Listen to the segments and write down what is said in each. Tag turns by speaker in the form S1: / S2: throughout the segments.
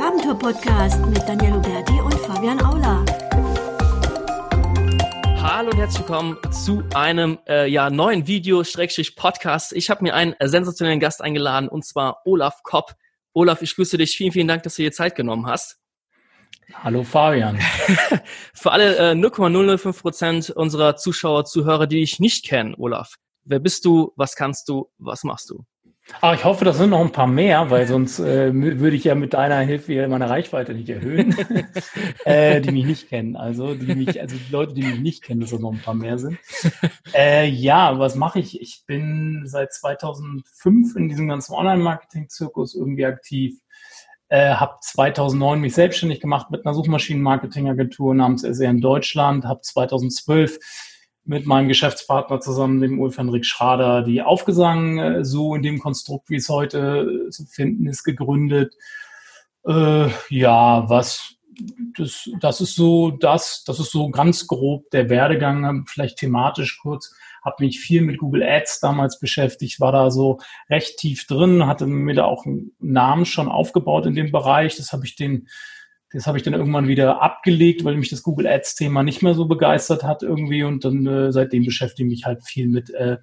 S1: Farbentour-Podcast mit Daniel Huberti und Fabian Aula.
S2: Hallo und herzlich willkommen zu einem äh, ja, neuen Video-Podcast. Ich habe mir einen sensationellen Gast eingeladen und zwar Olaf Kopp. Olaf, ich grüße dich. Vielen, vielen Dank, dass du dir Zeit genommen hast.
S3: Hallo Fabian.
S2: Für alle äh, 0,005 Prozent unserer Zuschauer, Zuhörer, die dich nicht kennen, Olaf. Wer bist du? Was kannst du? Was machst du?
S3: Aber ich hoffe, das sind noch ein paar mehr, weil sonst äh, würde ich ja mit deiner Hilfe meine Reichweite nicht erhöhen, äh, die mich nicht kennen. Also die mich, also die Leute, die mich nicht kennen, dass es noch ein paar mehr sind. Äh, ja, was mache ich? Ich bin seit 2005 in diesem ganzen Online-Marketing-Zirkus irgendwie aktiv. Äh, habe 2009 mich selbstständig gemacht mit einer Suchmaschinen-Marketing-Agentur namens SR in Deutschland. Habe 2012 mit meinem Geschäftspartner zusammen, dem Ulf Henrik Schrader, die Aufgesang äh, so in dem Konstrukt, wie es heute äh, zu finden ist, gegründet. Äh, ja, was das, das ist so das, das ist so ganz grob der Werdegang, vielleicht thematisch kurz. Habe mich viel mit Google Ads damals beschäftigt, war da so recht tief drin, hatte mir da auch einen Namen schon aufgebaut in dem Bereich. Das habe ich den das habe ich dann irgendwann wieder abgelegt, weil mich das Google Ads-Thema nicht mehr so begeistert hat irgendwie. Und dann äh, seitdem beschäftige ich mich halt viel mit äh,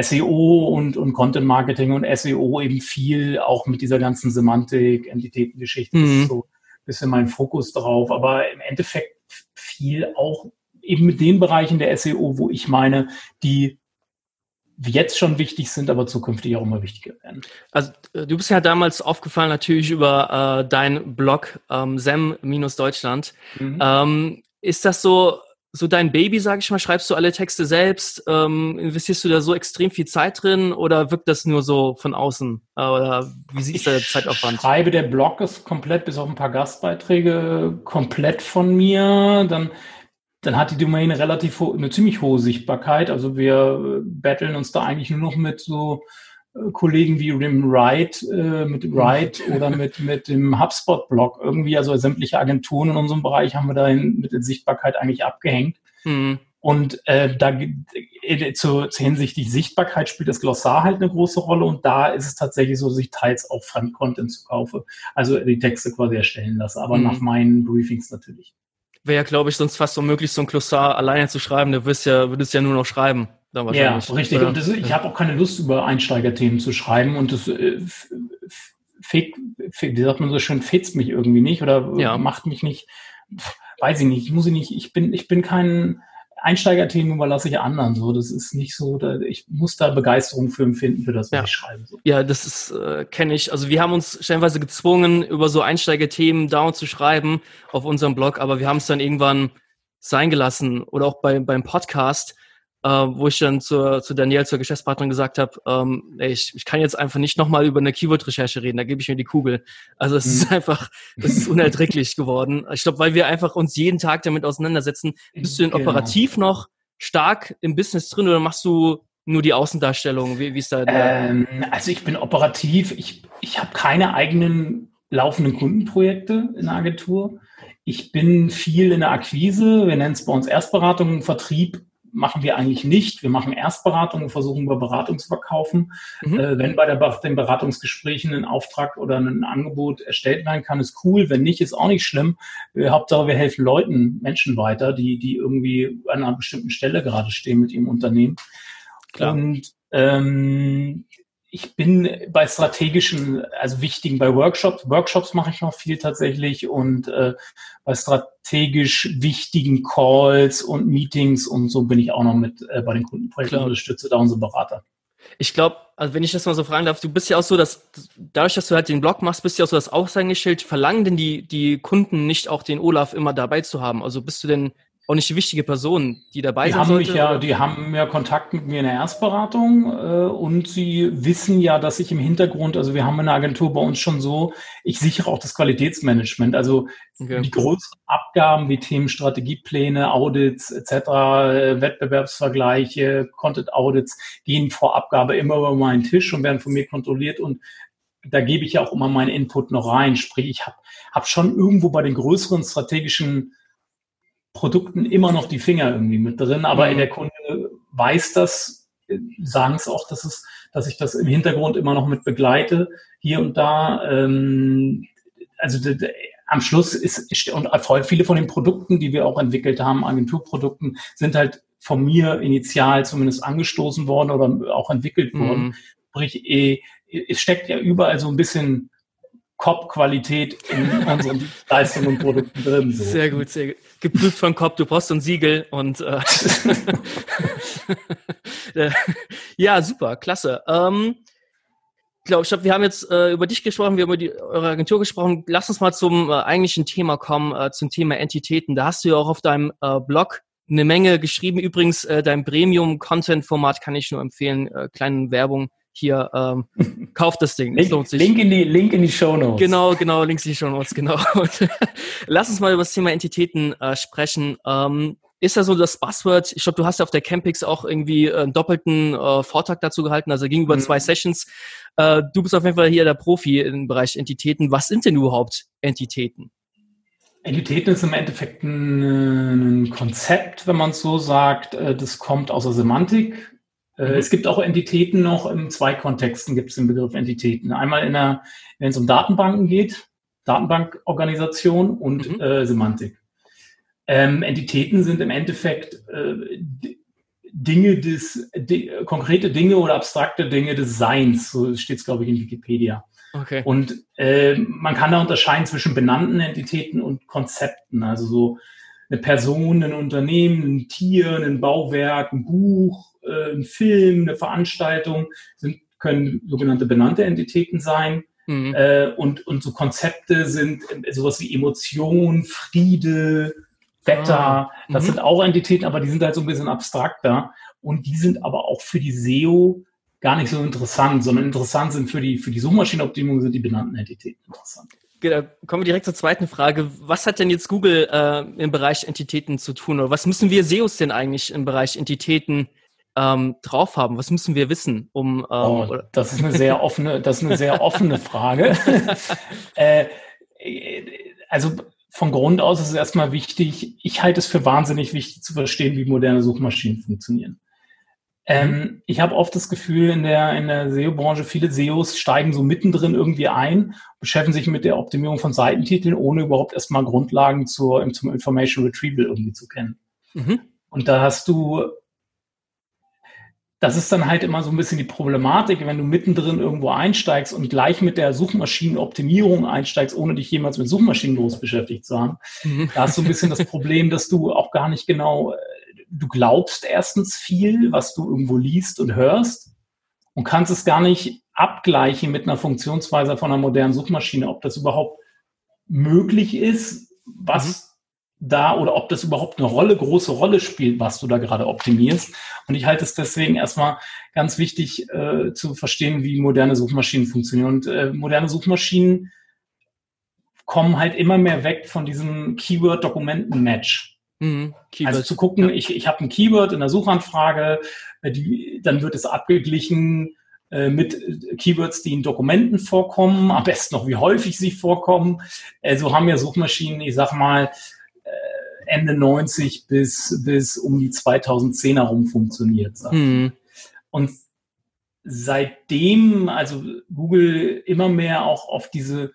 S3: SEO und, und Content Marketing und SEO eben viel auch mit dieser ganzen Semantik, Entitätengeschichte. Mhm. Das ist so ein bisschen mein Fokus drauf. Aber im Endeffekt viel auch eben mit den Bereichen der SEO, wo ich meine, die jetzt schon wichtig sind, aber zukünftig auch immer wichtiger werden.
S2: Also äh, du bist ja damals aufgefallen natürlich über äh, deinen Blog ähm, Sem-Deutschland. Mhm. Ähm, ist das so so dein Baby, sag ich mal? Schreibst du alle Texte selbst? Ähm, investierst du da so extrem viel Zeit drin oder wirkt das nur so von außen? Äh, oder wie siehst du der Zeitaufwand?
S3: Ich schreibe, der Blog ist komplett, bis auf ein paar Gastbeiträge, komplett von mir. Dann dann hat die Domain relativ eine ziemlich hohe Sichtbarkeit. Also wir äh, battlen uns da eigentlich nur noch mit so äh, Kollegen wie dem Wright, äh, mit Wright oder mit, mit dem HubSpot-Blog irgendwie, also sämtliche Agenturen in unserem Bereich haben wir da mit der Sichtbarkeit eigentlich abgehängt. Mhm. Und äh, da äh, zu, zu hinsichtlich Sichtbarkeit spielt das Glossar halt eine große Rolle und da ist es tatsächlich so, dass ich teils auch Fremdcontent zu kaufe, also die Texte quasi erstellen lasse, aber mhm. nach meinen Briefings natürlich
S2: wäre ja, glaube ich, sonst fast unmöglich, so ein Glossar alleine zu schreiben. Du wirst ja, würdest ja nur noch schreiben.
S3: ja, richtig. Oder? Und das, ich habe auch keine Lust, über Einsteigerthemen zu schreiben und das äh, fegt, wie sagt man so schön, fetzt mich irgendwie nicht oder ja. macht mich nicht, weiß ich nicht, muss ich nicht, ich bin, ich bin kein, Einsteigerthemen überlasse ich anderen. So, das ist nicht so. Da, ich muss da Begeisterung für empfinden für das, was
S2: ja.
S3: ich schreibe. So.
S2: Ja, das ist äh, kenne ich. Also wir haben uns stellenweise gezwungen, über so Einsteigerthemen down zu schreiben auf unserem Blog, aber wir haben es dann irgendwann sein gelassen oder auch bei, beim Podcast äh, wo ich dann zur, zu Danielle, zur Geschäftspartnerin gesagt habe, ähm, ich, ich kann jetzt einfach nicht nochmal über eine Keyword-Recherche reden, da gebe ich mir die Kugel. Also es mhm. ist einfach, es ist unerträglich geworden. Ich glaube, weil wir einfach uns jeden Tag damit auseinandersetzen. Bist du denn genau. operativ noch stark im Business drin oder machst du nur die Außendarstellung? Wie, wie ist da
S3: ähm, also ich bin operativ, ich, ich habe keine eigenen laufenden Kundenprojekte in der Agentur. Ich bin viel in der Akquise, wir nennen es bei uns Erstberatung, Vertrieb machen wir eigentlich nicht. Wir machen Erstberatung und versuchen über Beratung zu verkaufen. Mhm. Äh, wenn bei der, den Beratungsgesprächen ein Auftrag oder ein Angebot erstellt werden kann, ist cool. Wenn nicht, ist auch nicht schlimm. Äh, Hauptsache, wir helfen Leuten, Menschen weiter, die, die irgendwie an einer bestimmten Stelle gerade stehen mit ihrem Unternehmen. Klar. Und ähm, ich bin bei strategischen, also wichtigen, bei Workshops, Workshops mache ich noch viel tatsächlich und äh, bei strategisch wichtigen Calls und Meetings und so bin ich auch noch mit äh, bei den Kundenprojekten und unterstütze da unsere Berater.
S2: Ich glaube, also wenn ich das mal so fragen darf, du bist ja auch so, dass dadurch, dass du halt den Blog machst, bist du ja auch so das Aushängeschild. Verlangen denn die, die Kunden nicht auch den Olaf immer dabei zu haben? Also bist du denn auch nicht die wichtige Person, die dabei
S3: die
S2: sein
S3: haben
S2: sollte?
S3: Mich ja, die haben ja Kontakt mit mir in der Erstberatung äh, und sie wissen ja, dass ich im Hintergrund, also wir haben in der Agentur bei uns schon so, ich sichere auch das Qualitätsmanagement, also okay. die größten Abgaben wie Themen Strategiepläne, Audits etc., äh, Wettbewerbsvergleiche, Content Audits gehen vor Abgabe immer über meinen Tisch und werden von mir kontrolliert und da gebe ich ja auch immer meinen Input noch rein. Sprich, ich habe hab schon irgendwo bei den größeren strategischen Produkten immer noch die Finger irgendwie mit drin, aber mhm. der Kunde weiß das, sagen es auch, dass es, dass ich das im Hintergrund immer noch mit begleite, hier und da. Ähm, also am Schluss ist, und voll viele von den Produkten, die wir auch entwickelt haben, Agenturprodukten, sind halt von mir initial zumindest angestoßen worden oder auch entwickelt worden. Mhm. Sprich, eh, es steckt ja überall so ein bisschen COP-Qualität in unseren Leistungen und Produkten drin.
S2: So. Sehr gut, sehr gut. Geprüft von COP, du brauchst ein Siegel und äh, ja, super, klasse. Ähm, glaube, ich glaube, wir haben jetzt äh, über dich gesprochen, wir haben über die, eure Agentur gesprochen. Lass uns mal zum äh, eigentlichen Thema kommen, äh, zum Thema Entitäten. Da hast du ja auch auf deinem äh, Blog eine Menge geschrieben. Übrigens, äh, dein Premium-Content-Format kann ich nur empfehlen. Äh, kleine Werbung hier, ähm, kauft das Ding.
S3: Link, lohnt sich. Link in die, Link in die Show Notes.
S2: Genau, genau, Links in die Show Notes, genau. Und, lass uns mal über das Thema Entitäten äh, sprechen. Ähm, ist da so das Buzzword? Ich glaube, du hast ja auf der Campix auch irgendwie äh, einen doppelten äh, Vortrag dazu gehalten, also gegenüber mhm. zwei Sessions. Äh, du bist auf jeden Fall hier der Profi im Bereich Entitäten. Was sind denn überhaupt Entitäten?
S3: Entitäten ist im Endeffekt ein, ein Konzept, wenn man es so sagt. Äh, das kommt aus der Semantik. Äh, mhm. Es gibt auch Entitäten noch, in zwei Kontexten gibt es den Begriff Entitäten. Einmal in der, wenn es um Datenbanken geht, Datenbankorganisation und mhm. äh, Semantik. Ähm, Entitäten sind im Endeffekt äh, Dinge des, di konkrete Dinge oder abstrakte Dinge des Seins. So steht es, glaube ich, in Wikipedia. Okay. Und äh, man kann da unterscheiden zwischen benannten Entitäten und Konzepten. Also so eine Person, ein Unternehmen, ein Tier, ein Bauwerk, ein Buch, äh, ein Film, eine Veranstaltung sind, können sogenannte benannte Entitäten sein. Mhm. Äh, und, und so Konzepte sind sowas wie Emotion, Friede, Wetter, ah, das mhm. sind auch Entitäten, aber die sind halt so ein bisschen abstrakter. Und die sind aber auch für die SEO gar nicht so interessant, sondern interessant sind für die, für die Suchmaschinenoptimierung sind die benannten Entitäten interessant.
S2: Genau, kommen wir direkt zur zweiten Frage. Was hat denn jetzt Google äh, im Bereich Entitäten zu tun? Oder was müssen wir SEOs denn eigentlich im Bereich Entitäten ähm, drauf haben? Was müssen wir wissen, um ähm,
S3: oh, das ist eine sehr offene, das ist eine sehr offene Frage. äh, also von Grund aus ist es erstmal wichtig, ich halte es für wahnsinnig wichtig zu verstehen, wie moderne Suchmaschinen funktionieren. Ähm, ich habe oft das Gefühl, in der, in der SEO-Branche, viele SEOs steigen so mittendrin irgendwie ein, beschäftigen sich mit der Optimierung von Seitentiteln, ohne überhaupt erstmal Grundlagen zur, zum Information Retrieval irgendwie zu kennen. Mhm. Und da hast du das ist dann halt immer so ein bisschen die Problematik, wenn du mittendrin irgendwo einsteigst und gleich mit der Suchmaschinenoptimierung einsteigst, ohne dich jemals mit Suchmaschinen groß beschäftigt zu haben. Mhm. Da hast du ein bisschen das Problem, dass du auch gar nicht genau, äh, du glaubst erstens viel, was du irgendwo liest und hörst und kannst es gar nicht abgleichen mit einer Funktionsweise von einer modernen Suchmaschine, ob das überhaupt möglich ist, was mhm da oder ob das überhaupt eine Rolle, große Rolle spielt, was du da gerade optimierst. Und ich halte es deswegen erstmal ganz wichtig äh, zu verstehen, wie moderne Suchmaschinen funktionieren. Und äh, moderne Suchmaschinen kommen halt immer mehr weg von diesem Keyword-Dokumenten-Match. Mhm, also zu gucken, ja. ich, ich habe ein Keyword in der Suchanfrage, äh, die, dann wird es abgeglichen äh, mit Keywords, die in Dokumenten vorkommen, am besten noch wie häufig sie vorkommen. Äh, so haben ja Suchmaschinen, ich sag mal, Ende 90 bis, bis um die 2010 herum funktioniert. Mhm. Und seitdem, also Google immer mehr auch auf diese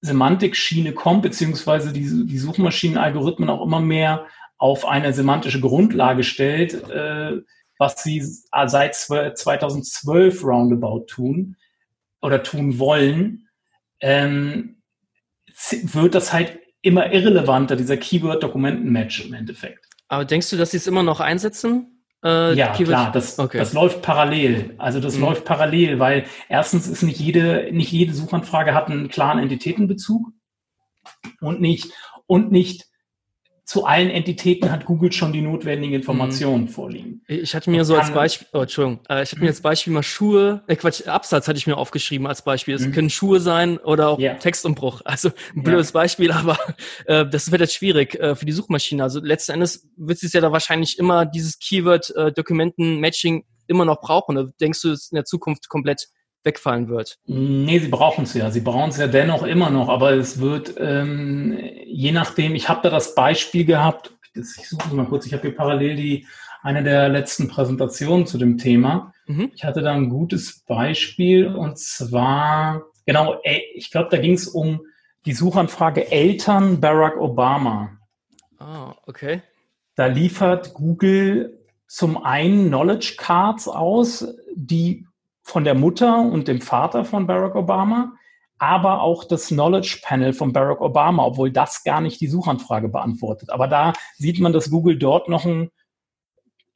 S3: Semantikschiene kommt, beziehungsweise die, die Suchmaschinenalgorithmen auch immer mehr auf eine semantische Grundlage stellt, äh, was sie seit 2012 roundabout tun oder tun wollen, ähm, wird das halt immer irrelevanter, dieser Keyword-Dokumenten-Match im Endeffekt.
S2: Aber denkst du, dass sie es immer noch einsetzen?
S3: Äh, ja, klar, das, okay. das läuft parallel. Also das mhm. läuft parallel, weil erstens ist nicht jede, nicht jede Suchanfrage hat einen klaren Entitätenbezug und nicht, und nicht zu allen Entitäten hat Google schon die notwendigen Informationen mhm. vorliegen.
S2: Ich hatte mir so als Beispiel, oh, Entschuldigung, äh, ich hatte mir als Beispiel mal Schuhe, äh Quatsch, Absatz hatte ich mir aufgeschrieben als Beispiel. Es mhm. können Schuhe sein oder auch yeah. Textumbruch. Also ein blödes yeah. Beispiel, aber äh, das wird jetzt schwierig äh, für die Suchmaschine. Also letzten Endes wird es ja da wahrscheinlich immer dieses Keyword-Dokumenten-Matching äh, immer noch brauchen. Oder denkst du, es in der Zukunft komplett wegfallen wird.
S3: Nee, sie brauchen es ja. Sie brauchen es ja dennoch immer noch, aber es wird ähm, je nachdem, ich habe da das Beispiel gehabt, ich suche es mal kurz, ich habe hier parallel die eine der letzten Präsentationen zu dem Thema. Mhm. Ich hatte da ein gutes Beispiel und zwar, genau, ey, ich glaube, da ging es um die Suchanfrage Eltern Barack Obama.
S2: Ah, okay.
S3: Da liefert Google zum einen Knowledge Cards aus, die von der Mutter und dem Vater von Barack Obama, aber auch das Knowledge Panel von Barack Obama, obwohl das gar nicht die Suchanfrage beantwortet. Aber da sieht man, dass Google dort noch ein,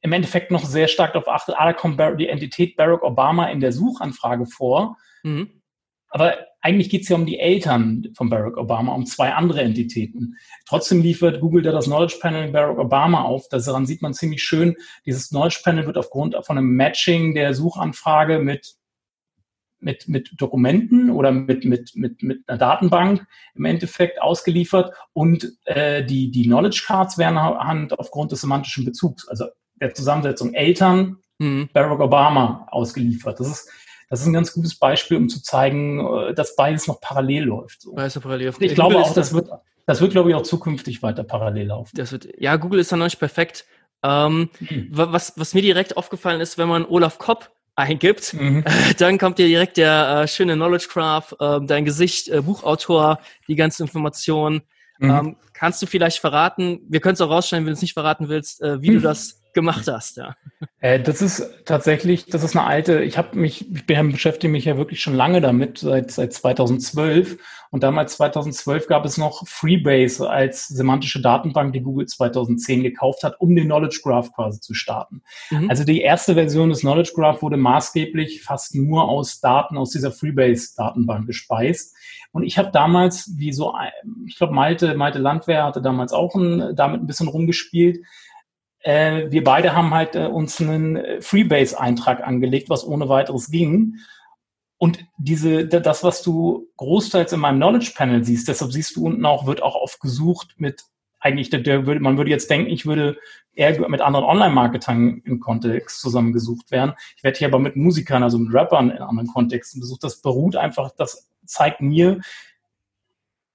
S3: im Endeffekt noch sehr stark darauf achtet, ah, da kommt die Entität Barack Obama in der Suchanfrage vor. Mhm. Aber eigentlich geht es ja um die Eltern von Barack Obama, um zwei andere Entitäten. Trotzdem liefert Google da das Knowledge Panel Barack Obama auf. daran sieht man ziemlich schön, dieses Knowledge Panel wird aufgrund von einem Matching der Suchanfrage mit mit, mit Dokumenten oder mit, mit, mit, mit einer Datenbank im Endeffekt ausgeliefert und äh, die, die Knowledge Cards werden halt aufgrund des semantischen Bezugs, also der Zusammensetzung Eltern, mhm. Barack Obama ausgeliefert. Das ist das ist ein ganz gutes Beispiel, um zu zeigen, äh, dass beides noch parallel läuft. So. Beides noch parallel läuft. Ich glaube auch, das wird, das wird, glaube ich, auch zukünftig weiter parallel laufen.
S2: Das wird, ja, Google ist da noch nicht perfekt. Ähm, mhm. was, was mir direkt aufgefallen ist, wenn man Olaf Kopp eingibt, mhm. dann kommt dir direkt der äh, schöne Knowledge Graph, äh, dein Gesicht, äh, Buchautor, die ganzen Informationen. Mhm. Ähm, kannst du vielleicht verraten, wir können es auch rausschneiden, wenn du es nicht verraten willst, äh, wie mhm. du das gemacht hast, ja.
S3: Äh, das ist tatsächlich, das ist eine alte, ich habe mich, ich bin, beschäftige mich ja wirklich schon lange damit, seit, seit 2012. Und damals 2012 gab es noch Freebase als semantische Datenbank, die Google 2010 gekauft hat, um den Knowledge Graph quasi zu starten. Mhm. Also die erste Version des Knowledge Graph wurde maßgeblich fast nur aus Daten aus dieser Freebase-Datenbank gespeist. Und ich habe damals, wie so, ich glaube, Malte, Malte Landwehr hatte damals auch ein, damit ein bisschen rumgespielt äh, wir beide haben halt äh, uns einen äh, Freebase-Eintrag angelegt, was ohne weiteres ging. Und diese, das, was du großteils in meinem Knowledge Panel siehst, deshalb siehst du unten auch, wird auch oft gesucht mit eigentlich, der, der würde, man würde jetzt denken, ich würde eher mit anderen Online-Marketern im Kontext zusammengesucht werden. Ich werde hier aber mit Musikern, also mit Rappern in anderen Kontexten besucht. Das beruht einfach, das zeigt mir,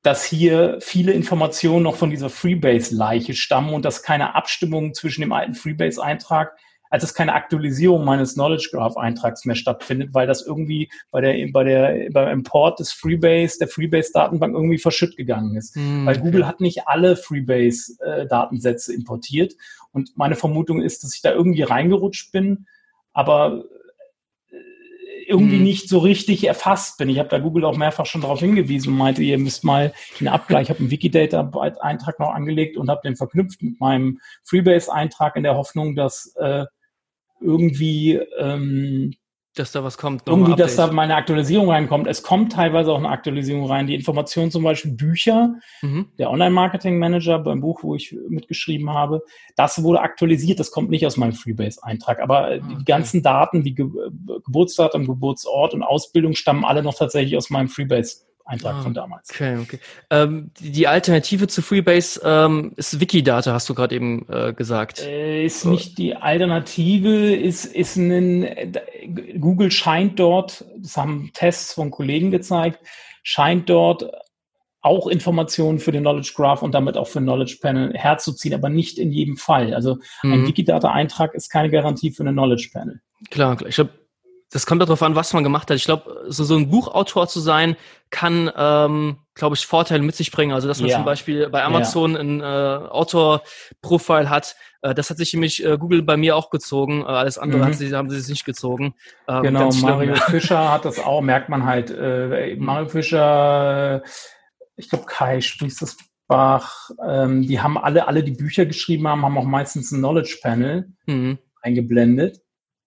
S3: dass hier viele Informationen noch von dieser Freebase-Leiche stammen und dass keine Abstimmung zwischen dem alten Freebase-Eintrag, als es keine Aktualisierung meines Knowledge Graph-Eintrags mehr stattfindet, weil das irgendwie bei der, bei der, beim Import des Freebase, der Freebase-Datenbank irgendwie verschütt gegangen ist. Mm, weil Google hat nicht alle Freebase-Datensätze importiert. Und meine Vermutung ist, dass ich da irgendwie reingerutscht bin, aber irgendwie mhm. nicht so richtig erfasst bin. Ich habe da Google auch mehrfach schon darauf hingewiesen und meinte, ihr müsst mal einen Abgleich. Ich habe einen Wikidata-Eintrag noch angelegt und habe den verknüpft mit meinem Freebase-Eintrag in der Hoffnung, dass äh, irgendwie ähm,
S2: dass da was kommt.
S3: Irgendwie, dass da mal eine Aktualisierung reinkommt. Es kommt teilweise auch eine Aktualisierung rein. Die Informationen zum Beispiel Bücher, mhm. der Online-Marketing-Manager beim Buch, wo ich mitgeschrieben habe, das wurde aktualisiert. Das kommt nicht aus meinem Freebase-Eintrag. Aber äh, okay. die ganzen Daten wie Ge Geburtsdatum, Geburtsort und Ausbildung stammen alle noch tatsächlich aus meinem Freebase Eintrag ah, von damals.
S2: Okay, okay. Ähm, die, Alternative zu Freebase ähm, ist Wikidata, hast du gerade eben äh, gesagt.
S3: Äh, ist nicht die Alternative, ist, ist ein, Google scheint dort, das haben Tests von Kollegen gezeigt, scheint dort auch Informationen für den Knowledge Graph und damit auch für Knowledge Panel herzuziehen, aber nicht in jedem Fall. Also ein mhm. Wikidata-Eintrag ist keine Garantie für eine Knowledge Panel.
S2: Klar, klar. Ich habe das kommt darauf an, was man gemacht hat. Ich glaube, so, so ein Buchautor zu sein, kann, ähm, glaube ich, Vorteile mit sich bringen. Also, dass man ja. zum Beispiel bei Amazon ja. ein äh, Autor-Profile hat. Äh, das hat sich nämlich äh, Google bei mir auch gezogen. Äh, alles andere mhm. sie, haben sie sich nicht gezogen.
S3: Ähm, genau, Mario Fischer hat das auch, merkt man halt. Äh, Mario Fischer, ich glaube, Kai spricht das Bach, ähm, die haben alle, alle die Bücher geschrieben haben, haben auch meistens ein Knowledge Panel mhm. eingeblendet.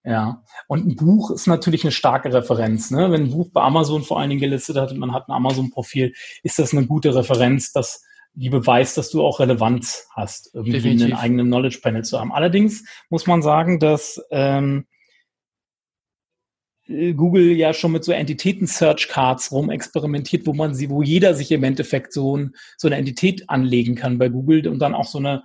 S3: Ja, und ein Buch ist natürlich eine starke Referenz. Ne? Wenn ein Buch bei Amazon vor allen Dingen gelistet hat und man hat ein Amazon-Profil, ist das eine gute Referenz, dass die beweist, dass du auch Relevanz hast, irgendwie Definitiv. einen eigenen Knowledge-Panel zu haben. Allerdings muss man sagen, dass ähm, Google ja schon mit so Entitäten-Search-Cards rumexperimentiert, wo man sie, wo jeder sich im Endeffekt so, ein, so eine Entität anlegen kann bei Google und dann auch so eine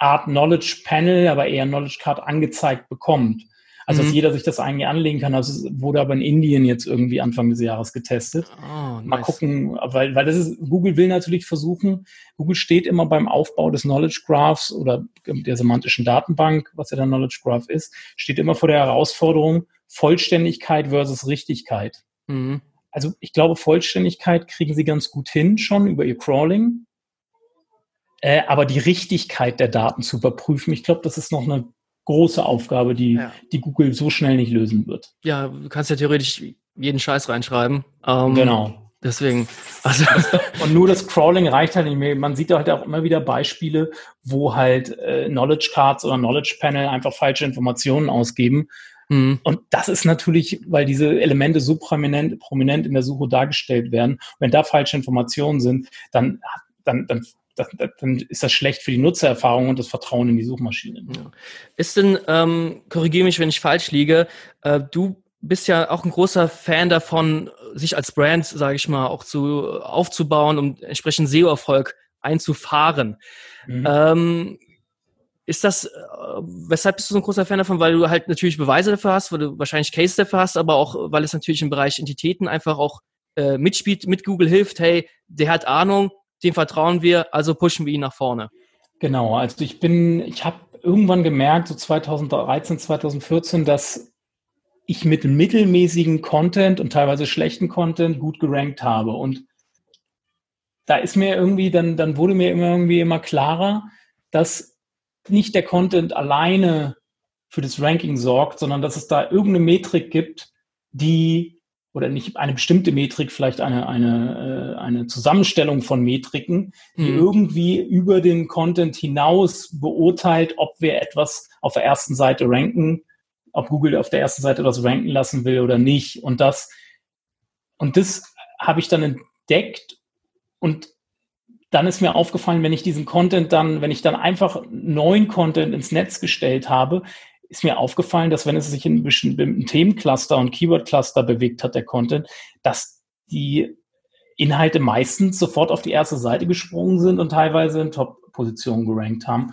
S3: Art Knowledge Panel, aber eher Knowledge Card angezeigt bekommt. Also, mhm. dass jeder sich das eigentlich anlegen kann. Das wurde aber in Indien jetzt irgendwie Anfang des Jahres getestet. Oh, nice. Mal gucken, weil, weil das ist, Google will natürlich versuchen, Google steht immer beim Aufbau des Knowledge Graphs oder der semantischen Datenbank, was ja der Knowledge Graph ist, steht immer vor der Herausforderung Vollständigkeit versus Richtigkeit. Mhm. also ich glaube, Vollständigkeit kriegen sie ganz gut hin schon über ihr Crawling. Äh, aber die Richtigkeit der Daten zu überprüfen, ich glaube, das ist noch eine große Aufgabe, die, ja. die Google so schnell nicht lösen wird.
S2: Ja, du kannst ja theoretisch jeden Scheiß reinschreiben.
S3: Ähm, genau.
S2: Deswegen. Also.
S3: Und nur das Crawling reicht halt nicht mehr. Man sieht halt auch immer wieder Beispiele, wo halt äh, Knowledge Cards oder Knowledge Panel einfach falsche Informationen ausgeben. Mhm. Und das ist natürlich, weil diese Elemente so prominent, prominent in der Suche dargestellt werden. Wenn da falsche Informationen sind, dann, dann, dann dann ist das schlecht für die Nutzererfahrung und das Vertrauen in die Suchmaschine. Ja.
S2: Ist denn, ähm, korrigiere mich, wenn ich falsch liege, äh, du bist ja auch ein großer Fan davon, sich als Brand, sage ich mal, auch zu aufzubauen, um entsprechend SEO-Erfolg einzufahren. Mhm. Ähm, ist das, äh, weshalb bist du so ein großer Fan davon? Weil du halt natürlich Beweise dafür hast, weil du wahrscheinlich Cases dafür hast, aber auch, weil es natürlich im Bereich Entitäten einfach auch äh, mitspielt, mit Google hilft, hey, der hat Ahnung, dem vertrauen wir, also pushen wir ihn nach vorne.
S3: Genau, also ich bin, ich habe irgendwann gemerkt, so 2013, 2014, dass ich mit mittelmäßigen Content und teilweise schlechten Content gut gerankt habe. Und da ist mir irgendwie, dann, dann wurde mir immer irgendwie immer klarer, dass nicht der Content alleine für das Ranking sorgt, sondern dass es da irgendeine Metrik gibt, die oder nicht eine bestimmte Metrik, vielleicht eine, eine, äh, eine Zusammenstellung von Metriken, die mhm. irgendwie über den Content hinaus beurteilt, ob wir etwas auf der ersten Seite ranken ob Google auf der ersten Seite etwas ranken lassen will oder nicht. Und das, und das habe ich dann entdeckt und dann ist mir aufgefallen, wenn ich diesen Content dann, wenn ich dann einfach neuen Content ins Netz gestellt habe, ist mir aufgefallen, dass wenn es sich in bestimmten Themencluster und Keyword-Cluster bewegt hat, der Content, dass die Inhalte meistens sofort auf die erste Seite gesprungen sind und teilweise in Top-Positionen gerankt haben.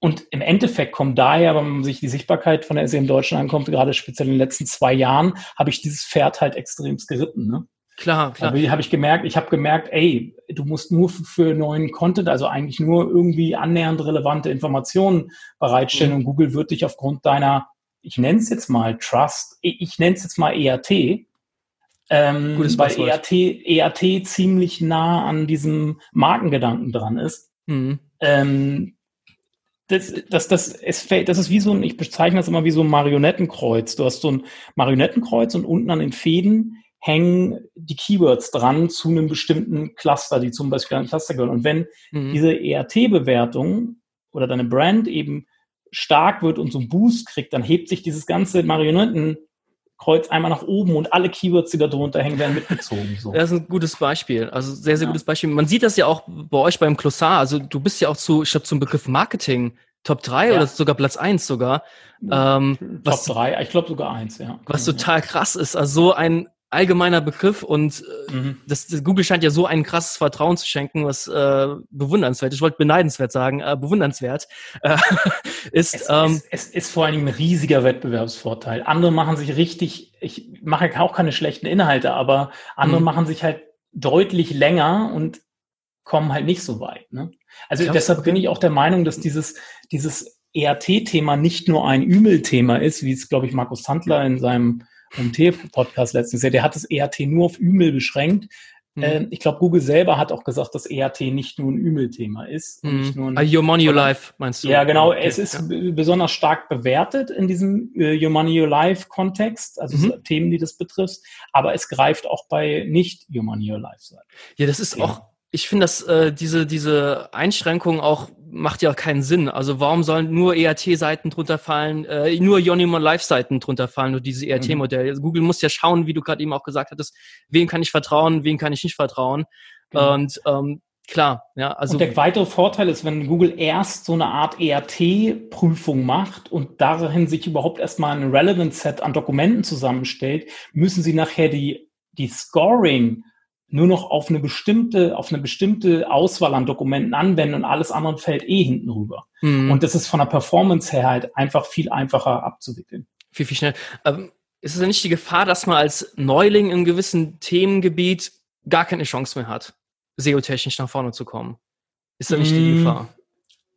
S3: Und im Endeffekt kommt daher, wenn man sich die Sichtbarkeit von der SE im Deutschen ankommt, gerade speziell in den letzten zwei Jahren, habe ich dieses Pferd halt extremst geritten. Ne?
S2: Klar, klar.
S3: Da habe ich gemerkt, ich habe gemerkt, ey, du musst nur für neuen Content, also eigentlich nur irgendwie annähernd relevante Informationen bereitstellen mhm. und Google wird dich aufgrund deiner, ich nenne es jetzt mal Trust, ich nenne es jetzt mal ERT, ähm, weil ERT, ERT ziemlich nah an diesem Markengedanken dran ist. Mhm. Ähm, das, das, das, es fällt, das ist wie so ein, ich bezeichne das immer wie so ein Marionettenkreuz. Du hast so ein Marionettenkreuz und unten an den Fäden hängen die Keywords dran zu einem bestimmten Cluster, die zum Beispiel ein Cluster gehören. Und wenn mhm. diese ERT-Bewertung oder deine Brand eben stark wird und so einen Boost kriegt, dann hebt sich dieses ganze Marionettenkreuz einmal nach oben und alle Keywords, die da drunter hängen, werden mitgezogen.
S2: So. Das ist ein gutes Beispiel. Also sehr, sehr ja. gutes Beispiel. Man sieht das ja auch bei euch beim Glossar. Also du bist ja auch zu, ich glaube, zum Begriff Marketing Top 3 ja. oder sogar Platz 1 sogar.
S3: Ähm, Top was, 3, ich glaube sogar 1, ja.
S2: Was total krass ist. Also so ein allgemeiner Begriff und äh, mhm. das, das, Google scheint ja so ein krasses Vertrauen zu schenken, was äh, bewundernswert, ich wollte beneidenswert sagen, äh, bewundernswert äh, ist.
S3: Es, ähm, es, es, ist vor allen Dingen ein riesiger Wettbewerbsvorteil. Andere machen sich richtig, ich mache auch keine schlechten Inhalte, aber andere mhm. machen sich halt deutlich länger und kommen halt nicht so weit. Ne? Also Glaubst deshalb bin ich auch der Meinung, dass dieses, dieses ERT-Thema nicht nur ein Ümel-Thema ist, wie es, glaube ich, Markus Sandler in seinem OMT-Podcast letztens gesagt, der hat das ERT nur auf Ümel beschränkt. Mhm. Ähm, ich glaube, Google selber hat auch gesagt, dass ERT nicht nur ein Ümel-Thema ist.
S2: Mhm. Nicht nur ein, Your Money, Your Life, meinst du?
S3: Ja, genau. Okay. Es ist ja. besonders stark bewertet in diesem äh, Your Money, Your Life-Kontext, also mhm. Themen, die das betrifft. Aber es greift auch bei nicht Your Money, Your Life.
S2: Ja, das ist Thema. auch ich finde, dass äh, diese, diese Einschränkung auch macht ja auch keinen Sinn. Also warum sollen nur ERT-Seiten drunter fallen, äh, nur Yonimon Live-Seiten drunter fallen, nur diese ERT-Modelle? Mhm. Also Google muss ja schauen, wie du gerade eben auch gesagt hattest, wem kann ich vertrauen, wem kann ich nicht vertrauen. Genau. Und ähm, klar, ja. Also
S3: und der weitere Vorteil ist, wenn Google erst so eine Art ERT-Prüfung macht und darin sich überhaupt erstmal ein Relevant-Set an Dokumenten zusammenstellt, müssen sie nachher die, die Scoring nur noch auf eine bestimmte, auf eine bestimmte Auswahl an Dokumenten anwenden und alles andere fällt eh hinten rüber. Mhm. Und das ist von der Performance her halt einfach viel einfacher abzuwickeln.
S2: Viel, viel schnell. Ähm, ist es denn nicht die Gefahr, dass man als Neuling in gewissen Themengebiet gar keine Chance mehr hat, SEO-technisch nach vorne zu kommen? Ist da nicht die mm, Gefahr?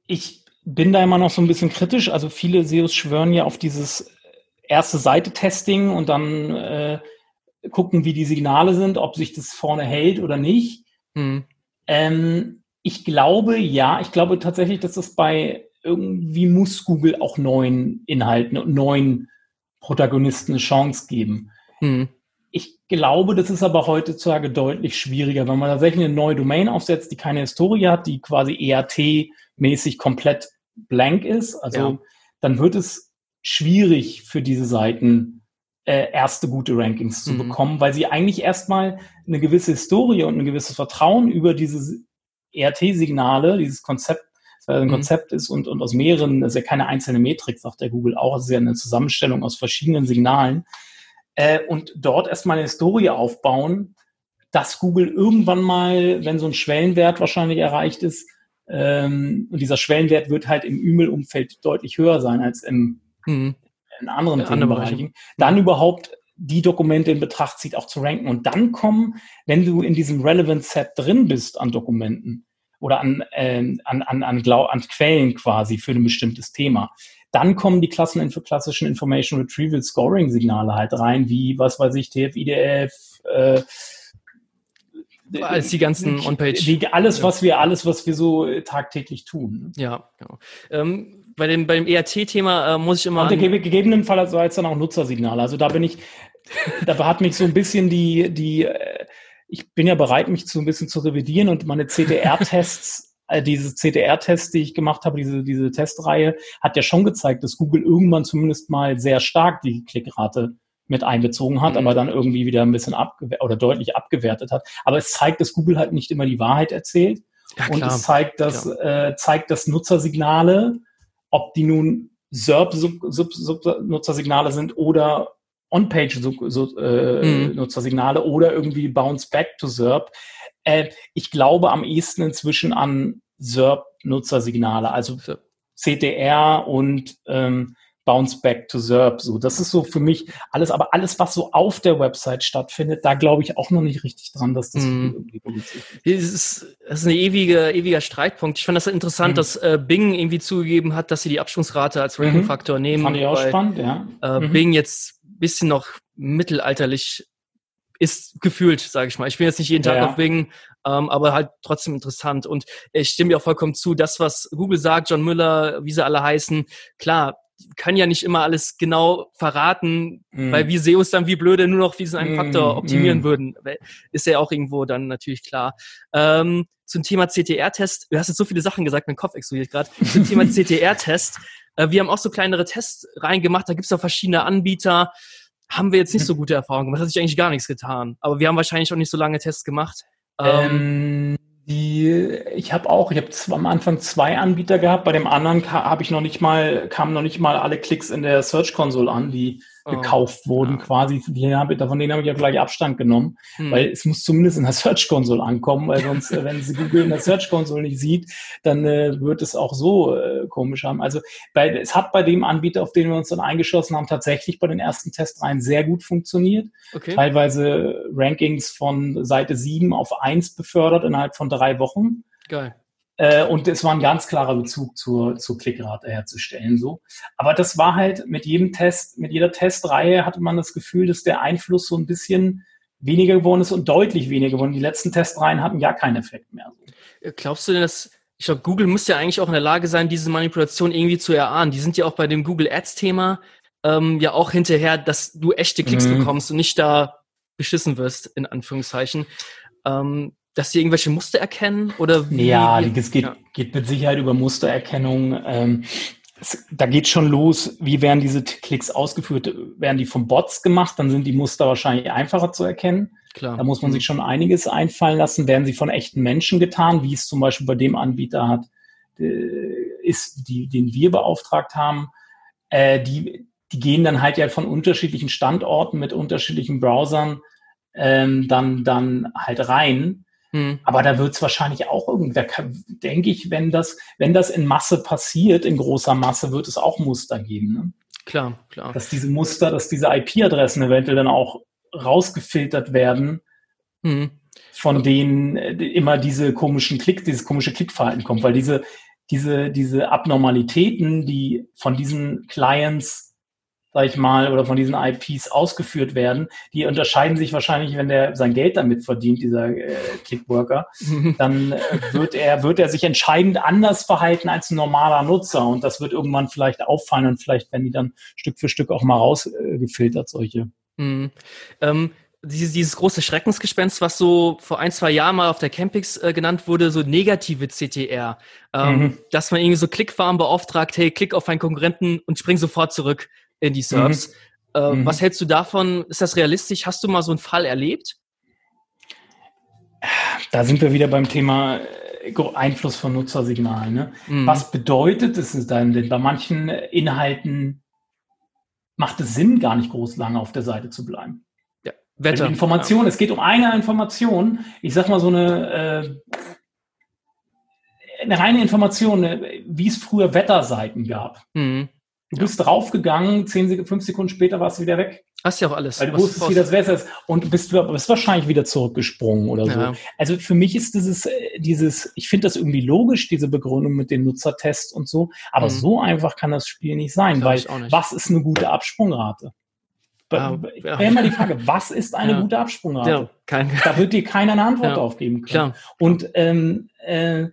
S3: Ich bin da immer noch so ein bisschen kritisch. Also viele SEOs schwören ja auf dieses erste Seite-Testing und dann äh, gucken, wie die Signale sind, ob sich das vorne hält oder nicht. Mhm. Ähm, ich glaube, ja, ich glaube tatsächlich, dass das bei irgendwie muss Google auch neuen Inhalten und neuen Protagonisten eine Chance geben. Mhm. Ich glaube, das ist aber heutzutage deutlich schwieriger, wenn man tatsächlich eine neue Domain aufsetzt, die keine Historie hat, die quasi ERT-mäßig komplett blank ist. Also ja. dann wird es schwierig für diese Seiten, äh, erste gute Rankings zu mhm. bekommen, weil sie eigentlich erstmal eine gewisse Historie und ein gewisses Vertrauen über diese ERT-Signale, dieses Konzept, ein mhm. Konzept ist und, und aus mehreren, das ist ja keine einzelne Metrik, sagt der Google auch, es ist ja eine Zusammenstellung aus verschiedenen Signalen, äh, und dort erstmal eine Historie aufbauen, dass Google irgendwann mal, wenn so ein Schwellenwert wahrscheinlich erreicht ist, ähm, und dieser Schwellenwert wird halt im E-Mail-Umfeld deutlich höher sein als im, mhm. In anderen Themenbereichen, dann überhaupt die Dokumente in Betracht zieht, auch zu ranken. Und dann kommen, wenn du in diesem Relevant Set drin bist an Dokumenten oder an, äh, an, an, an, an Quellen quasi für ein bestimmtes Thema, dann kommen die Klassen für klassischen Information Retrieval Scoring Signale halt rein, wie, was weiß ich, TF-IDF, äh,
S2: als die ganzen On-Page.
S3: Alles, was wir, alles, was wir so tagtäglich tun.
S2: Ja, genau. Ähm, bei dem, beim ERT-Thema äh, muss ich immer.
S3: Und ge gegebenenfalls war jetzt dann auch Nutzersignale. Also da bin ich, da hat mich so ein bisschen die, die, äh, ich bin ja bereit, mich so ein bisschen zu revidieren und meine CDR-Tests äh, diese CDR-Tests, die ich gemacht habe, diese, diese Testreihe, hat ja schon gezeigt, dass Google irgendwann zumindest mal sehr stark die Klickrate mit einbezogen hat, mhm. aber dann irgendwie wieder ein bisschen abgewertet oder deutlich abgewertet hat. Aber es zeigt, dass Google halt nicht immer die Wahrheit erzählt. Ja, und es zeigt, dass, äh, zeigt, dass Nutzersignale, ob die nun SERP-Nutzersignale sind oder On-Page-Nutzersignale äh, mhm. oder irgendwie Bounce Back to SERP, äh, ich glaube am ehesten inzwischen an SERP-Nutzersignale, also CTR und ähm, Bounce Back to SERP. So, das ist so für mich alles, aber alles, was so auf der Website stattfindet, da glaube ich auch noch nicht richtig dran, dass das mm. irgendwie.
S2: Das ist, das ist ein ewige, ewiger Streitpunkt. Ich fand das interessant, mm. dass äh, Bing irgendwie zugegeben hat, dass sie die Absprungsrate als Ranking-Faktor mhm. nehmen.
S3: Fand ich auch weil, spannend, ja.
S2: Äh, mhm. Bing jetzt ein bisschen noch mittelalterlich ist gefühlt, sage ich mal. Ich bin jetzt nicht jeden Tag ja. auf Bing, ähm, aber halt trotzdem interessant. Und ich stimme dir auch vollkommen zu, das, was Google sagt, John Müller, wie sie alle heißen, klar, können ja nicht immer alles genau verraten, mm. weil wir SEOs dann wie blöde nur noch diesen einen Faktor mm. optimieren mm. würden. Ist ja auch irgendwo dann natürlich klar. Ähm, zum Thema CTR-Test, du hast jetzt so viele Sachen gesagt, mein Kopf explodiert gerade. Zum Thema CTR-Test, äh, wir haben auch so kleinere Tests reingemacht, da gibt's auch verschiedene Anbieter haben wir jetzt nicht so gute Erfahrungen gemacht. Hat sich eigentlich gar nichts getan. Aber wir haben wahrscheinlich auch nicht so lange Tests gemacht.
S3: Ähm, ähm die, ich habe auch, ich habe am Anfang zwei Anbieter gehabt. Bei dem anderen habe ich noch nicht mal, kamen noch nicht mal alle Klicks in der Search Console an, die gekauft oh, wurden, ja. quasi. Hab, von denen habe ich ja gleich Abstand genommen, hm. weil es muss zumindest in der Search Console ankommen, weil sonst, wenn sie Google in der Search Console nicht sieht, dann äh, wird es auch so äh, komisch haben. Also bei, es hat bei dem Anbieter, auf den wir uns dann eingeschlossen haben, tatsächlich bei den ersten Testreihen sehr gut funktioniert. Okay. Teilweise Rankings von Seite 7 auf 1 befördert innerhalb von drei Wochen. Geil. Äh, und es war ein ganz klarer Bezug zur, zur Klickrate herzustellen. So. Aber das war halt mit jedem Test, mit jeder Testreihe hatte man das Gefühl, dass der Einfluss so ein bisschen weniger geworden ist und deutlich weniger geworden. Die letzten Testreihen hatten ja keinen Effekt mehr.
S2: Äh, glaubst du denn, dass ich glaube, Google muss ja eigentlich auch in der Lage sein, diese Manipulation irgendwie zu erahnen. Die sind ja auch bei dem Google Ads-Thema ähm, ja auch hinterher, dass du echte Klicks mhm. bekommst und nicht da beschissen wirst, in Anführungszeichen. Ähm, dass sie irgendwelche Muster erkennen oder
S3: wie? Ja, es geht, ja. geht mit Sicherheit über Mustererkennung. Ähm, es, da geht schon los, wie werden diese Klicks ausgeführt? Werden die von Bots gemacht? Dann sind die Muster wahrscheinlich einfacher zu erkennen. Klar. Da muss man sich mhm. schon einiges einfallen lassen. Werden sie von echten Menschen getan, wie es zum Beispiel bei dem Anbieter hat, äh, ist, die, den wir beauftragt haben. Äh, die, die gehen dann halt ja von unterschiedlichen Standorten mit unterschiedlichen Browsern ähm, dann, dann halt rein. Hm. Aber da wird es wahrscheinlich auch irgendwer, denke ich, wenn das, wenn das in Masse passiert, in großer Masse, wird es auch Muster geben. Ne?
S2: Klar, klar.
S3: Dass diese Muster, dass diese IP-Adressen eventuell dann auch rausgefiltert werden, hm. von denen äh, immer diese komischen Klick, dieses komische Klickverhalten kommt, weil diese, diese, diese Abnormalitäten, die von diesen Clients sag ich mal, oder von diesen IPs ausgeführt werden, die unterscheiden sich wahrscheinlich, wenn der sein Geld damit verdient, dieser äh, Clickworker, dann äh, wird er, wird er sich entscheidend anders verhalten als ein normaler Nutzer und das wird irgendwann vielleicht auffallen und vielleicht werden die dann Stück für Stück auch mal rausgefiltert, äh, solche.
S2: Mhm. Ähm, dieses, dieses große Schreckensgespenst, was so vor ein, zwei Jahren mal auf der Campix äh, genannt wurde, so negative CTR. Ähm, mhm. Dass man irgendwie so Klickfarm beauftragt, hey, klick auf einen Konkurrenten und spring sofort zurück in die Serbs. Mhm. Äh, mhm. Was hältst du davon? Ist das realistisch? Hast du mal so einen Fall erlebt?
S3: Da sind wir wieder beim Thema äh, Einfluss von Nutzersignalen. Ne? Mhm. Was bedeutet es dann? Denn bei manchen Inhalten macht es Sinn, gar nicht groß lange auf der Seite zu bleiben. Wetter. Information, ja. es geht um eine Information. Ich sag mal so eine, äh, eine reine Information, äh, wie es früher Wetterseiten gab. Mhm. Du bist ja. draufgegangen, zehn, fünf Sekunden später warst du wieder weg.
S2: Hast ja auch alles.
S3: Weil du wusstest, wie das Wetter ist. Und bist, bist wahrscheinlich wieder zurückgesprungen oder so. Ja. Also für mich ist dieses, äh, dieses, ich finde das irgendwie logisch, diese Begründung mit den Nutzertests und so. Aber mhm. so einfach kann das Spiel nicht sein, weil nicht. was ist eine gute Absprungrate? Ja, ja. Wäre mal die Frage, was ist eine ja. gute Absprungrate? Ja, kein, da wird dir keiner eine Antwort ja, drauf geben können. Klar. Und ähm, äh,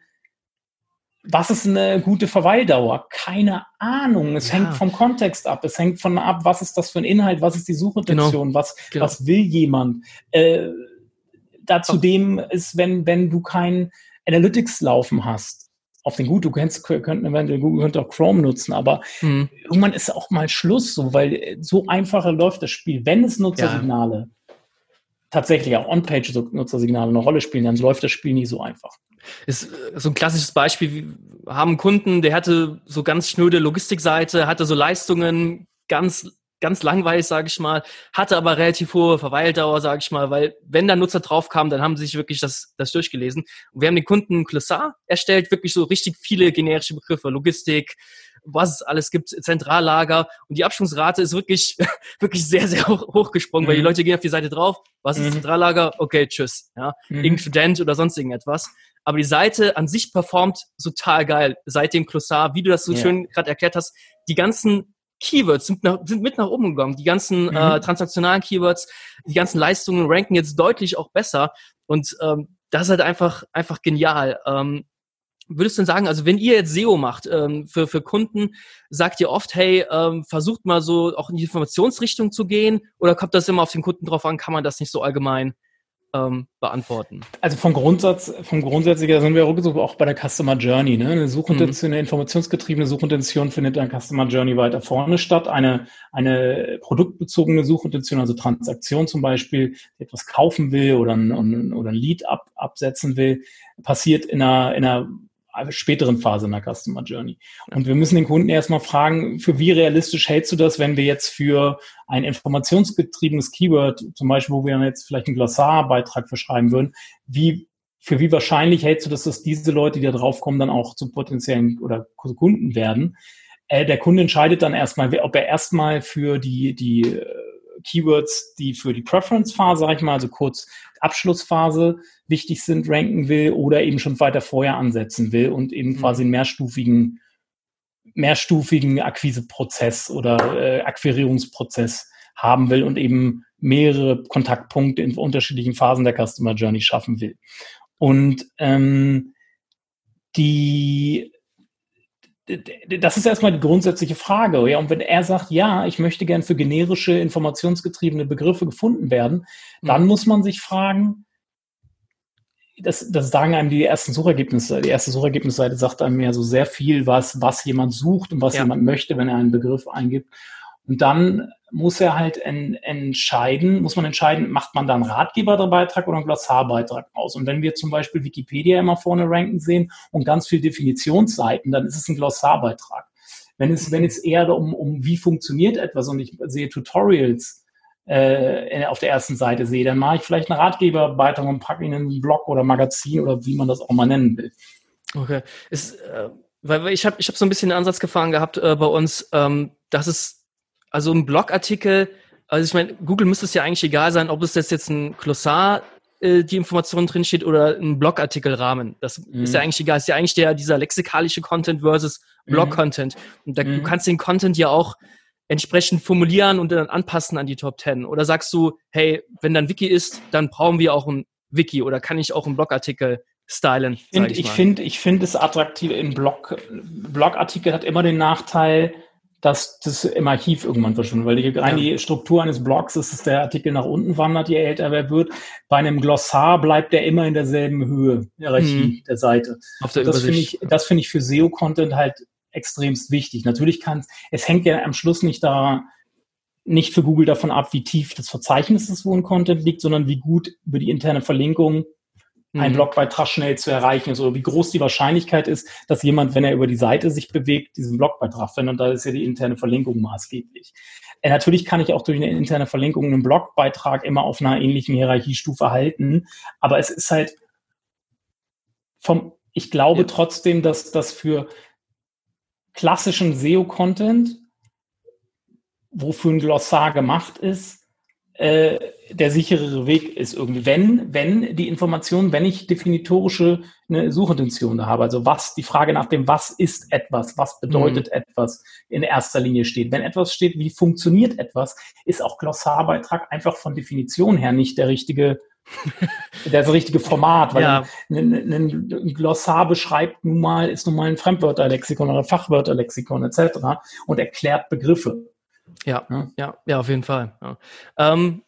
S3: was ist eine gute Verweildauer? Keine Ahnung. Es ja. hängt vom Kontext ab. Es hängt von ab, was ist das für ein Inhalt, was ist die Suchintention, genau. was, genau. was will jemand. Äh, dazu dem ist, wenn, wenn du kein Analytics laufen hast, auf den gut, du kennst, könnten eventuell Google könnte auch Chrome nutzen, aber mhm. irgendwann ist auch mal Schluss so, weil so einfacher läuft das Spiel. Wenn es Nutzersignale ja. Tatsächlich auch On-Page-Nutzersignale eine Rolle spielen, dann läuft das Spiel nie so einfach.
S2: Ist äh, so ein klassisches Beispiel. Wir haben einen Kunden, der hatte so ganz schnöde Logistikseite, hatte so Leistungen ganz ganz langweilig, sage ich mal, hatte aber relativ hohe Verweildauer, sage ich mal, weil wenn da Nutzer draufkamen, dann haben sie sich wirklich das, das durchgelesen. Und wir haben den Kunden ein Glossar erstellt, wirklich so richtig viele generische Begriffe, Logistik, was es alles gibt, Zentrallager. Und die Absprungsrate ist wirklich, wirklich sehr, sehr hoch, hochgesprungen, mhm. weil die mhm. Leute gehen auf die Seite drauf, was ist mhm. Zentrallager? Okay, tschüss. Ja, mhm. Irgendein Student oder sonst irgendetwas. Aber die Seite an sich performt total geil seit dem Glossar, wie du das so ja. schön gerade erklärt hast. Die ganzen Keywords sind, nach, sind mit nach oben gegangen. Die ganzen mhm. äh, transaktionalen Keywords, die ganzen Leistungen ranken jetzt deutlich auch besser. Und ähm, das ist halt einfach, einfach genial. Ähm, würdest du denn sagen, also wenn ihr jetzt SEO macht ähm, für, für Kunden, sagt ihr oft, hey, ähm, versucht mal so auch in die Informationsrichtung zu gehen oder kommt das immer auf den Kunden drauf an, kann man das nicht so allgemein ähm, beantworten.
S3: Also vom Grundsatz, vom Grundsätzlichen sind wir auch bei der Customer Journey. Ne? Eine Suchintention, mhm. eine informationsgetriebene Suchintention findet an Customer Journey weiter vorne statt. Eine, eine produktbezogene Suchintention, also Transaktion zum Beispiel, die etwas kaufen will oder ein, oder ein Lead ab, absetzen will, passiert in einer, in einer späteren Phase in der Customer Journey. Und wir müssen den Kunden erstmal fragen, für wie realistisch hältst du das, wenn wir jetzt für ein informationsgetriebenes Keyword, zum Beispiel, wo wir jetzt vielleicht einen Glossarbeitrag verschreiben würden, wie, für wie wahrscheinlich hältst du das, dass diese Leute, die da draufkommen, dann auch zu potenziellen oder Kunden werden? Äh, der Kunde entscheidet dann erstmal, ob er erstmal für die, die äh, Keywords, die für die Preference-Phase, sag ich mal, also kurz Abschlussphase wichtig sind, ranken will oder eben schon weiter vorher ansetzen will und eben mhm. quasi einen mehrstufigen, mehrstufigen Akquiseprozess oder äh, Akquirierungsprozess haben will und eben mehrere Kontaktpunkte in unterschiedlichen Phasen der Customer Journey schaffen will. Und ähm, die das ist erstmal die grundsätzliche Frage. Ja, und wenn er sagt, ja, ich möchte gern für generische, informationsgetriebene Begriffe gefunden werden, dann mhm. muss man sich fragen, das, das sagen einem die ersten Suchergebnisse. Die erste Suchergebnisseite sagt einem ja so sehr viel, was, was jemand sucht und was ja. jemand möchte, wenn er einen Begriff eingibt. Und dann muss er halt en, entscheiden, muss man entscheiden, macht man da einen Ratgeberbeitrag oder einen Glossarbeitrag aus. Und wenn wir zum Beispiel Wikipedia immer vorne ranken sehen und ganz viel Definitionsseiten, dann ist es ein Glossarbeitrag. Wenn es, wenn es eher um, um wie funktioniert etwas und ich sehe Tutorials, äh, auf der ersten Seite sehe, dann mache ich vielleicht einen Ratgeberbeitrag und packe ihn in einen Blog oder Magazin oder wie man das auch mal nennen will.
S2: Okay. Ist, äh, weil ich habe ich hab so ein bisschen den Ansatz gefahren gehabt äh, bei uns, ähm, dass es also ein Blogartikel, also ich meine, Google müsste es ja eigentlich egal sein, ob es jetzt, jetzt ein Glossar äh, die Information drinsteht oder ein Blogartikelrahmen. Das mhm. ist ja eigentlich egal. Das ist ja eigentlich der, dieser lexikalische Content versus mhm. Blog-Content. Und da, mhm. du kannst den Content ja auch entsprechend formulieren und dann anpassen an die Top 10? Oder sagst du, hey, wenn dann Wiki ist, dann brauchen wir auch ein Wiki oder kann ich auch einen Blogartikel stylen?
S3: Ich finde, ich, ich finde, ich finde es attraktiv. Ein Blog, Blogartikel hat immer den Nachteil, dass das im Archiv irgendwann verschwindet, weil die, rein die Struktur eines Blogs ist, dass der Artikel nach unten wandert, je älter er wird. Bei einem Glossar bleibt er immer in derselben Höhe, Hierarchie mhm. der Seite.
S2: Auf der
S3: das finde ich, das finde ich für SEO-Content halt extremst wichtig. Natürlich kann es hängt ja am Schluss nicht da nicht für Google davon ab, wie tief das Verzeichnis ist, wo ein Content liegt, sondern wie gut über die interne Verlinkung einen mhm. Blogbeitrag schnell zu erreichen ist oder wie groß die Wahrscheinlichkeit ist, dass jemand, wenn er über die Seite sich bewegt, diesen Blogbeitrag findet. Und da ist ja die interne Verlinkung maßgeblich. Äh, natürlich kann ich auch durch eine interne Verlinkung einen Blogbeitrag immer auf einer ähnlichen Hierarchiestufe halten, aber es ist halt vom, ich glaube ja. trotzdem, dass das für klassischen SEO-Content, wofür ein Glossar gemacht ist, äh, der sicherere Weg ist irgendwie. Wenn, wenn die Information, wenn ich definitorische eine Suchintention habe, also was, die Frage nach dem, was ist etwas, was bedeutet mhm. etwas in erster Linie steht. Wenn etwas steht, wie funktioniert etwas, ist auch Glossarbeitrag einfach von Definition her nicht der richtige das richtige Format, weil ja. ein, ein, ein, Glossar beschreibt nun mal, ist nun mal ein Fremdwörterlexikon oder Fachwörterlexikon etc. und erklärt Begriffe.
S2: Ja, ja, ja, ja auf jeden Fall. Ja. Ähm,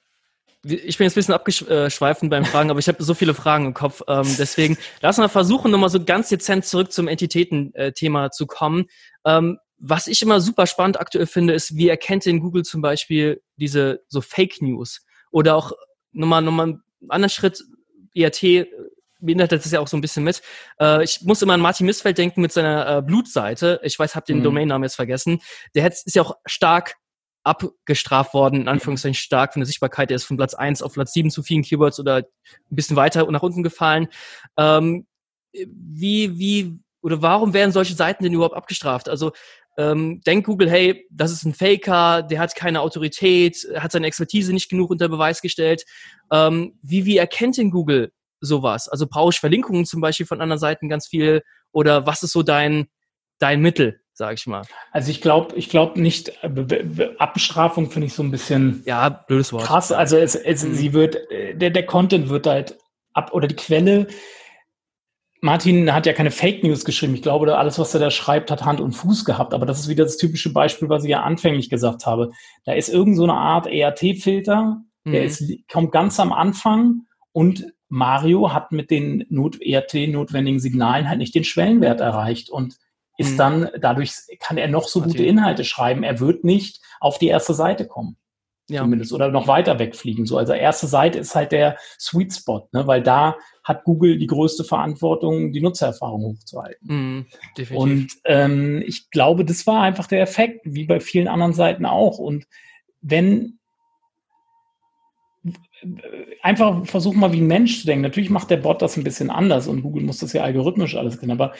S2: ich bin jetzt ein bisschen abgeschweift beim Fragen, aber ich habe so viele Fragen im Kopf. Ähm, deswegen lass mal versuchen, nochmal so ganz dezent zurück zum Entitäten-Thema zu kommen. Ähm, was ich immer super spannend aktuell finde, ist, wie erkennt denn Google zum Beispiel diese so Fake News? Oder auch nochmal, nochmal einen anderen Schritt, IRT beinhaltet das ja auch so ein bisschen mit. Äh, ich muss immer an Martin Missfeld denken mit seiner äh, Blutseite. Ich weiß, habe den mhm. Domainnamen jetzt vergessen. Der hat, ist ja auch stark abgestraft worden, in Anführungszeichen stark von der Sichtbarkeit. Der ist von Platz 1 auf Platz 7 zu vielen Keywords oder ein bisschen weiter nach unten gefallen. Ähm, wie, wie, oder warum werden solche Seiten denn überhaupt abgestraft? Also ähm, denkt Google, hey, das ist ein Faker, der hat keine Autorität, hat seine Expertise nicht genug unter Beweis gestellt. Ähm, wie, wie erkennt denn Google sowas? Also brauche ich Verlinkungen zum Beispiel von anderen Seiten ganz viel? Oder was ist so dein, dein Mittel? sage ich mal.
S3: Also ich glaube, ich glaube nicht, äh, Abstrafung finde ich so ein bisschen
S2: ja, blödes Wort.
S3: krass. Also es, es, mhm. sie wird, der, der Content wird halt ab, oder die Quelle, Martin hat ja keine Fake News geschrieben. Ich glaube, alles, was er da schreibt, hat Hand und Fuß gehabt. Aber das ist wieder das typische Beispiel, was ich ja anfänglich gesagt habe. Da ist irgend so eine Art ERT-Filter, der mhm. ist, kommt ganz am Anfang und Mario hat mit den Not ERT notwendigen Signalen halt nicht den Schwellenwert erreicht. Und ist mhm. dann, dadurch kann er noch so gute Inhalte schreiben. Er wird nicht auf die erste Seite kommen. Ja. Zumindest. Oder noch weiter wegfliegen. So, also erste Seite ist halt der Sweet Spot, ne? weil da hat Google die größte Verantwortung, die Nutzererfahrung hochzuhalten. Definitiv. Und ähm, ich glaube, das war einfach der Effekt, wie bei vielen anderen Seiten auch. Und wenn einfach versuch mal wie ein Mensch zu denken. Natürlich macht der Bot das ein bisschen anders und Google muss das ja algorithmisch alles kennen, aber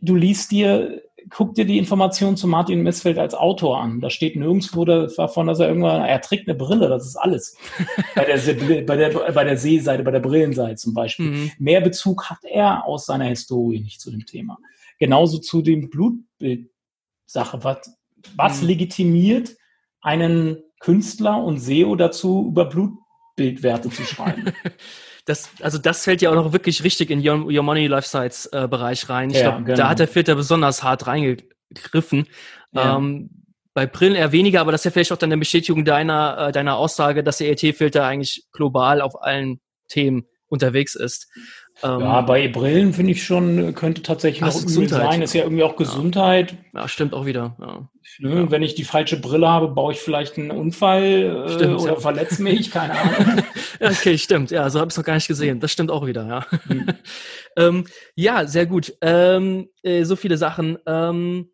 S3: du liest dir, guck dir die Information zu Martin Missfeld als Autor an. Da steht nirgendwo davon, dass er irgendwann, er trägt eine Brille, das ist alles. bei, der, bei, der, bei der Seeseite, bei der Brillenseite zum Beispiel. Mhm. Mehr Bezug hat er aus seiner Historie nicht zu dem Thema. Genauso zu dem Blutbild-Sache. Was, was mhm. legitimiert einen Künstler und SEO dazu, über Blutbildwerte zu schreiben?
S2: das, also das fällt ja auch noch wirklich richtig in Your, Your Money Life Sites äh, Bereich rein. Ich ja, glaube, genau. da hat der Filter besonders hart reingegriffen. Ja. Ähm, bei Brillen eher weniger, aber das ist ja vielleicht auch dann eine Bestätigung deiner, äh, deiner Aussage, dass der ET-Filter eigentlich global auf allen Themen unterwegs ist.
S3: Ähm, ja, bei Brillen finde ich schon, könnte tatsächlich noch übel sein. Ist ja irgendwie auch Gesundheit.
S2: Ja, ja stimmt auch wieder. Ja.
S3: Ne. Wenn ich die falsche Brille habe, baue ich vielleicht einen Unfall äh, stimmt, oder verletze mich, keine Ahnung.
S2: okay, stimmt. Ja, so habe ich es noch gar nicht gesehen. Das stimmt auch wieder, ja. Mhm. ähm, ja, sehr gut. Ähm, äh, so viele Sachen. Ähm,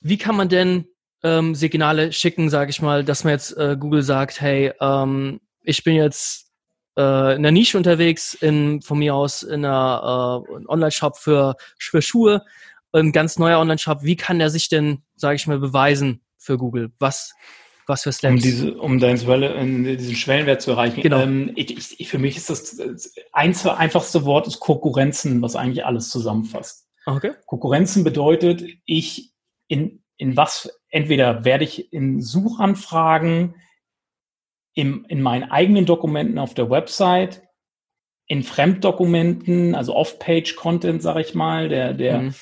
S2: wie kann man denn ähm, Signale schicken, sage ich mal, dass man jetzt äh, Google sagt, hey, ähm, ich bin jetzt äh, in der Nische unterwegs, in, von mir aus in einer äh, Online-Shop für, für Schuhe, ein ganz neuer Online-Shop. Wie kann der sich denn, sage ich mal, beweisen für Google? Was, was für
S3: Steps? Um, diese, um deinen, diesen Schwellenwert zu erreichen.
S2: Genau.
S3: Ähm, ich, ich, für mich ist das, das einfachste Wort ist Konkurrenzen, was eigentlich alles zusammenfasst. Okay. Konkurrenzen bedeutet, ich in, in was entweder werde ich in Suchanfragen im, in meinen eigenen Dokumenten auf der Website, in Fremddokumenten, also Off-Page-Content, sage ich mal, der, der, mhm.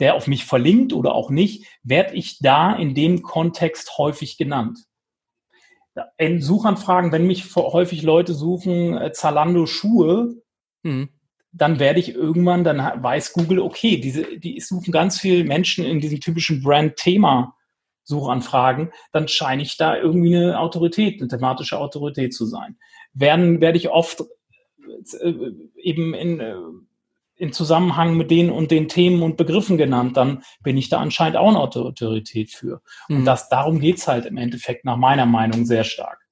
S3: der auf mich verlinkt oder auch nicht, werde ich da in dem Kontext häufig genannt. In Suchanfragen, wenn mich häufig Leute suchen, äh, Zalando Schuhe, mhm. dann werde ich irgendwann, dann weiß Google, okay, diese, die suchen ganz viele Menschen in diesem typischen Brand-Thema Suchanfragen, dann scheine ich da irgendwie eine Autorität, eine thematische Autorität zu sein. Werden, werde ich oft äh, eben in, äh, in Zusammenhang mit den und den Themen und Begriffen genannt, dann bin ich da anscheinend auch eine Autorität für. Und mhm. das, darum geht's halt im Endeffekt nach meiner Meinung sehr stark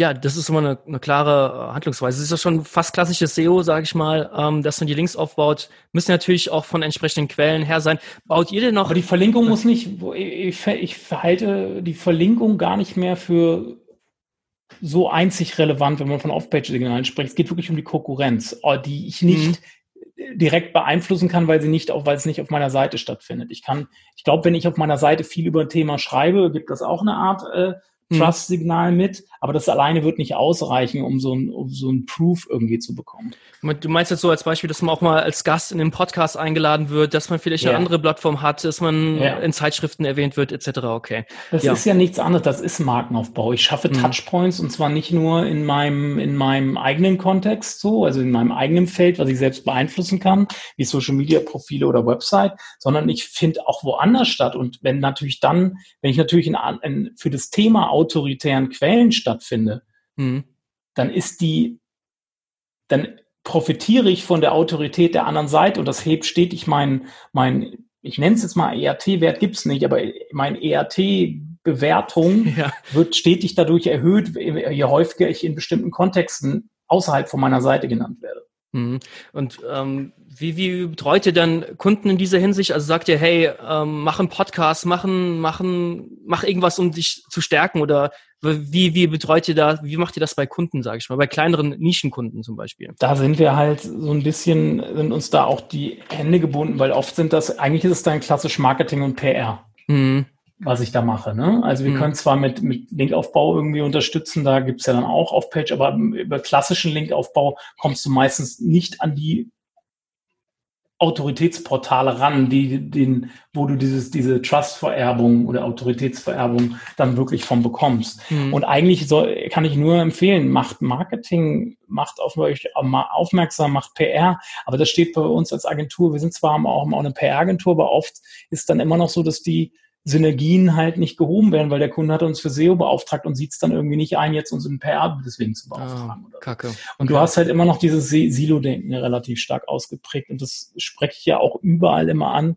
S2: ja, das ist immer eine, eine klare äh, Handlungsweise. Es ist ja schon fast klassisches SEO, sage ich mal, ähm, dass man die Links aufbaut. Müssen natürlich auch von entsprechenden Quellen her sein. Baut ihr denn noch?
S3: Aber die Verlinkung muss nicht, ich, ich verhalte die Verlinkung gar nicht mehr für so einzig relevant, wenn man von Off-Page-Signalen spricht. Es geht wirklich um die Konkurrenz, äh, die ich nicht mhm. direkt beeinflussen kann, weil sie nicht auf, weil es nicht auf meiner Seite stattfindet. Ich kann, ich glaube, wenn ich auf meiner Seite viel über ein Thema schreibe, gibt das auch eine Art äh. Trust-Signal mit, aber das alleine wird nicht ausreichen, um so ein, um so ein Proof irgendwie zu bekommen.
S2: Du meinst jetzt so als Beispiel, dass man auch mal als Gast in den Podcast eingeladen wird, dass man vielleicht ja. eine andere Plattform hat, dass man ja. in Zeitschriften erwähnt wird, etc. Okay.
S3: Das ja. ist ja nichts anderes, das ist Markenaufbau. Ich schaffe mhm. Touchpoints und zwar nicht nur in meinem, in meinem eigenen Kontext so, also in meinem eigenen Feld, was ich selbst beeinflussen kann, wie Social Media Profile oder Website, sondern ich finde auch woanders statt. Und wenn natürlich dann, wenn ich natürlich in, in, für das Thema autoritären Quellen stattfinde, mhm. dann ist die, dann profitiere ich von der Autorität der anderen Seite und das hebt stetig mein, mein ich nenne es jetzt mal ERT-Wert gibt's nicht, aber mein ERT-Bewertung ja. wird stetig dadurch erhöht, je häufiger ich in bestimmten Kontexten außerhalb von meiner Seite genannt werde.
S2: Mhm. Und ähm, wie, wie betreut ihr dann Kunden in dieser Hinsicht? Also sagt ihr, hey, ähm, mach einen Podcast, machen, machen, mach irgendwas, um dich zu stärken oder wie, wie betreut ihr da, wie macht ihr das bei Kunden, sage ich mal, bei kleineren Nischenkunden zum Beispiel?
S3: Da sind wir halt so ein bisschen, sind uns da auch die Hände gebunden, weil oft sind das, eigentlich ist es dann klassisch Marketing und PR. Mhm was ich da mache. Ne? Also wir mhm. können zwar mit, mit Linkaufbau irgendwie unterstützen, da gibt's ja dann auch auf Page, aber über klassischen Linkaufbau kommst du meistens nicht an die Autoritätsportale ran, die den, wo du dieses, diese Trust-Vererbung oder Autoritätsvererbung dann wirklich von bekommst. Mhm. Und eigentlich soll, kann ich nur empfehlen, macht Marketing, macht auf euch aufmerksam, macht PR, aber das steht bei uns als Agentur. Wir sind zwar auch eine PR-Agentur, aber oft ist dann immer noch so, dass die Synergien halt nicht gehoben werden, weil der Kunde hat uns für SEO beauftragt und sieht es dann irgendwie nicht ein, jetzt uns in PR deswegen zu beauftragen. Oh, Kacke. Und okay. du hast halt immer noch dieses Silo-Denken relativ stark ausgeprägt und das spreche ich ja auch überall immer an.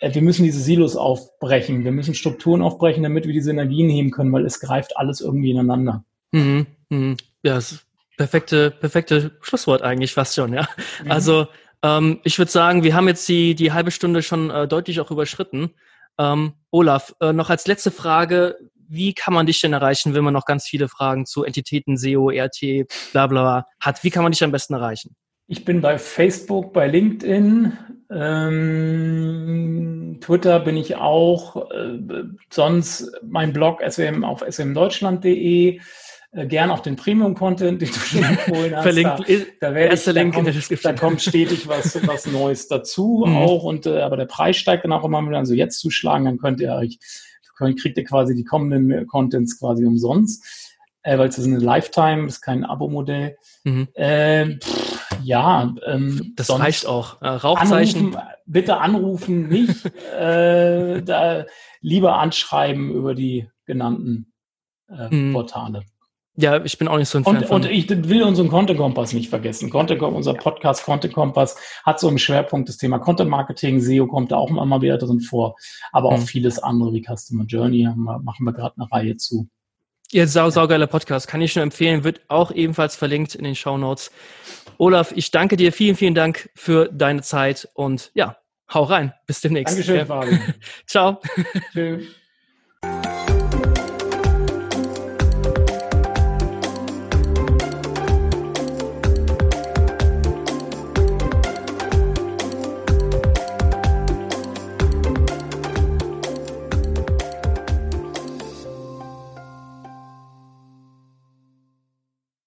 S3: Äh, wir müssen diese Silos aufbrechen, wir müssen Strukturen aufbrechen, damit wir die Synergien heben können, weil es greift alles irgendwie ineinander.
S2: Mhm, mhm. Ja, das perfekte, perfekte Schlusswort eigentlich fast schon, ja. Mhm. Also ähm, ich würde sagen, wir haben jetzt die, die halbe Stunde schon äh, deutlich auch überschritten. Ähm, Olaf, äh, noch als letzte Frage, wie kann man dich denn erreichen, wenn man noch ganz viele Fragen zu Entitäten, SEO, RT, bla bla hat? Wie kann man dich am besten erreichen?
S3: Ich bin bei Facebook, bei LinkedIn, ähm, Twitter bin ich auch, äh, sonst mein Blog SM auf smdeutschland.de. Äh, gern auch den Premium-Content, den du schon empfohlen hast. Verlinkt, da, da ich, da, kommt, da kommt stetig was, was Neues dazu mhm. auch. Und äh, aber der Preis steigt dann auch immer wieder. Also jetzt zuschlagen, dann könnt ihr euch, kriegt ihr quasi die kommenden Contents quasi umsonst. Äh, weil es ist eine Lifetime, ist kein Abo-Modell. Mhm. Äh, ja,
S2: ähm, das reicht auch. Äh, Rauchzeichen.
S3: Anrufen, bitte anrufen, nicht äh, da lieber anschreiben über die genannten äh, mhm. Portale.
S2: Ja, ich bin auch nicht so ein
S3: Fan und, von. Und ich will unseren Content Kompass nicht vergessen. Content, unser Podcast Content Kompass hat so im Schwerpunkt das Thema Content Marketing. SEO kommt da auch immer wieder drin vor. Aber auch mhm. vieles andere wie Customer Journey machen wir gerade eine Reihe zu.
S2: Ihr sau, saugeiler Podcast. Kann ich nur empfehlen. Wird auch ebenfalls verlinkt in den Show Notes. Olaf, ich danke dir. Vielen, vielen Dank für deine Zeit und ja, hau rein. Bis demnächst.
S3: Dankeschön,
S2: ja. Ciao. Tschüss.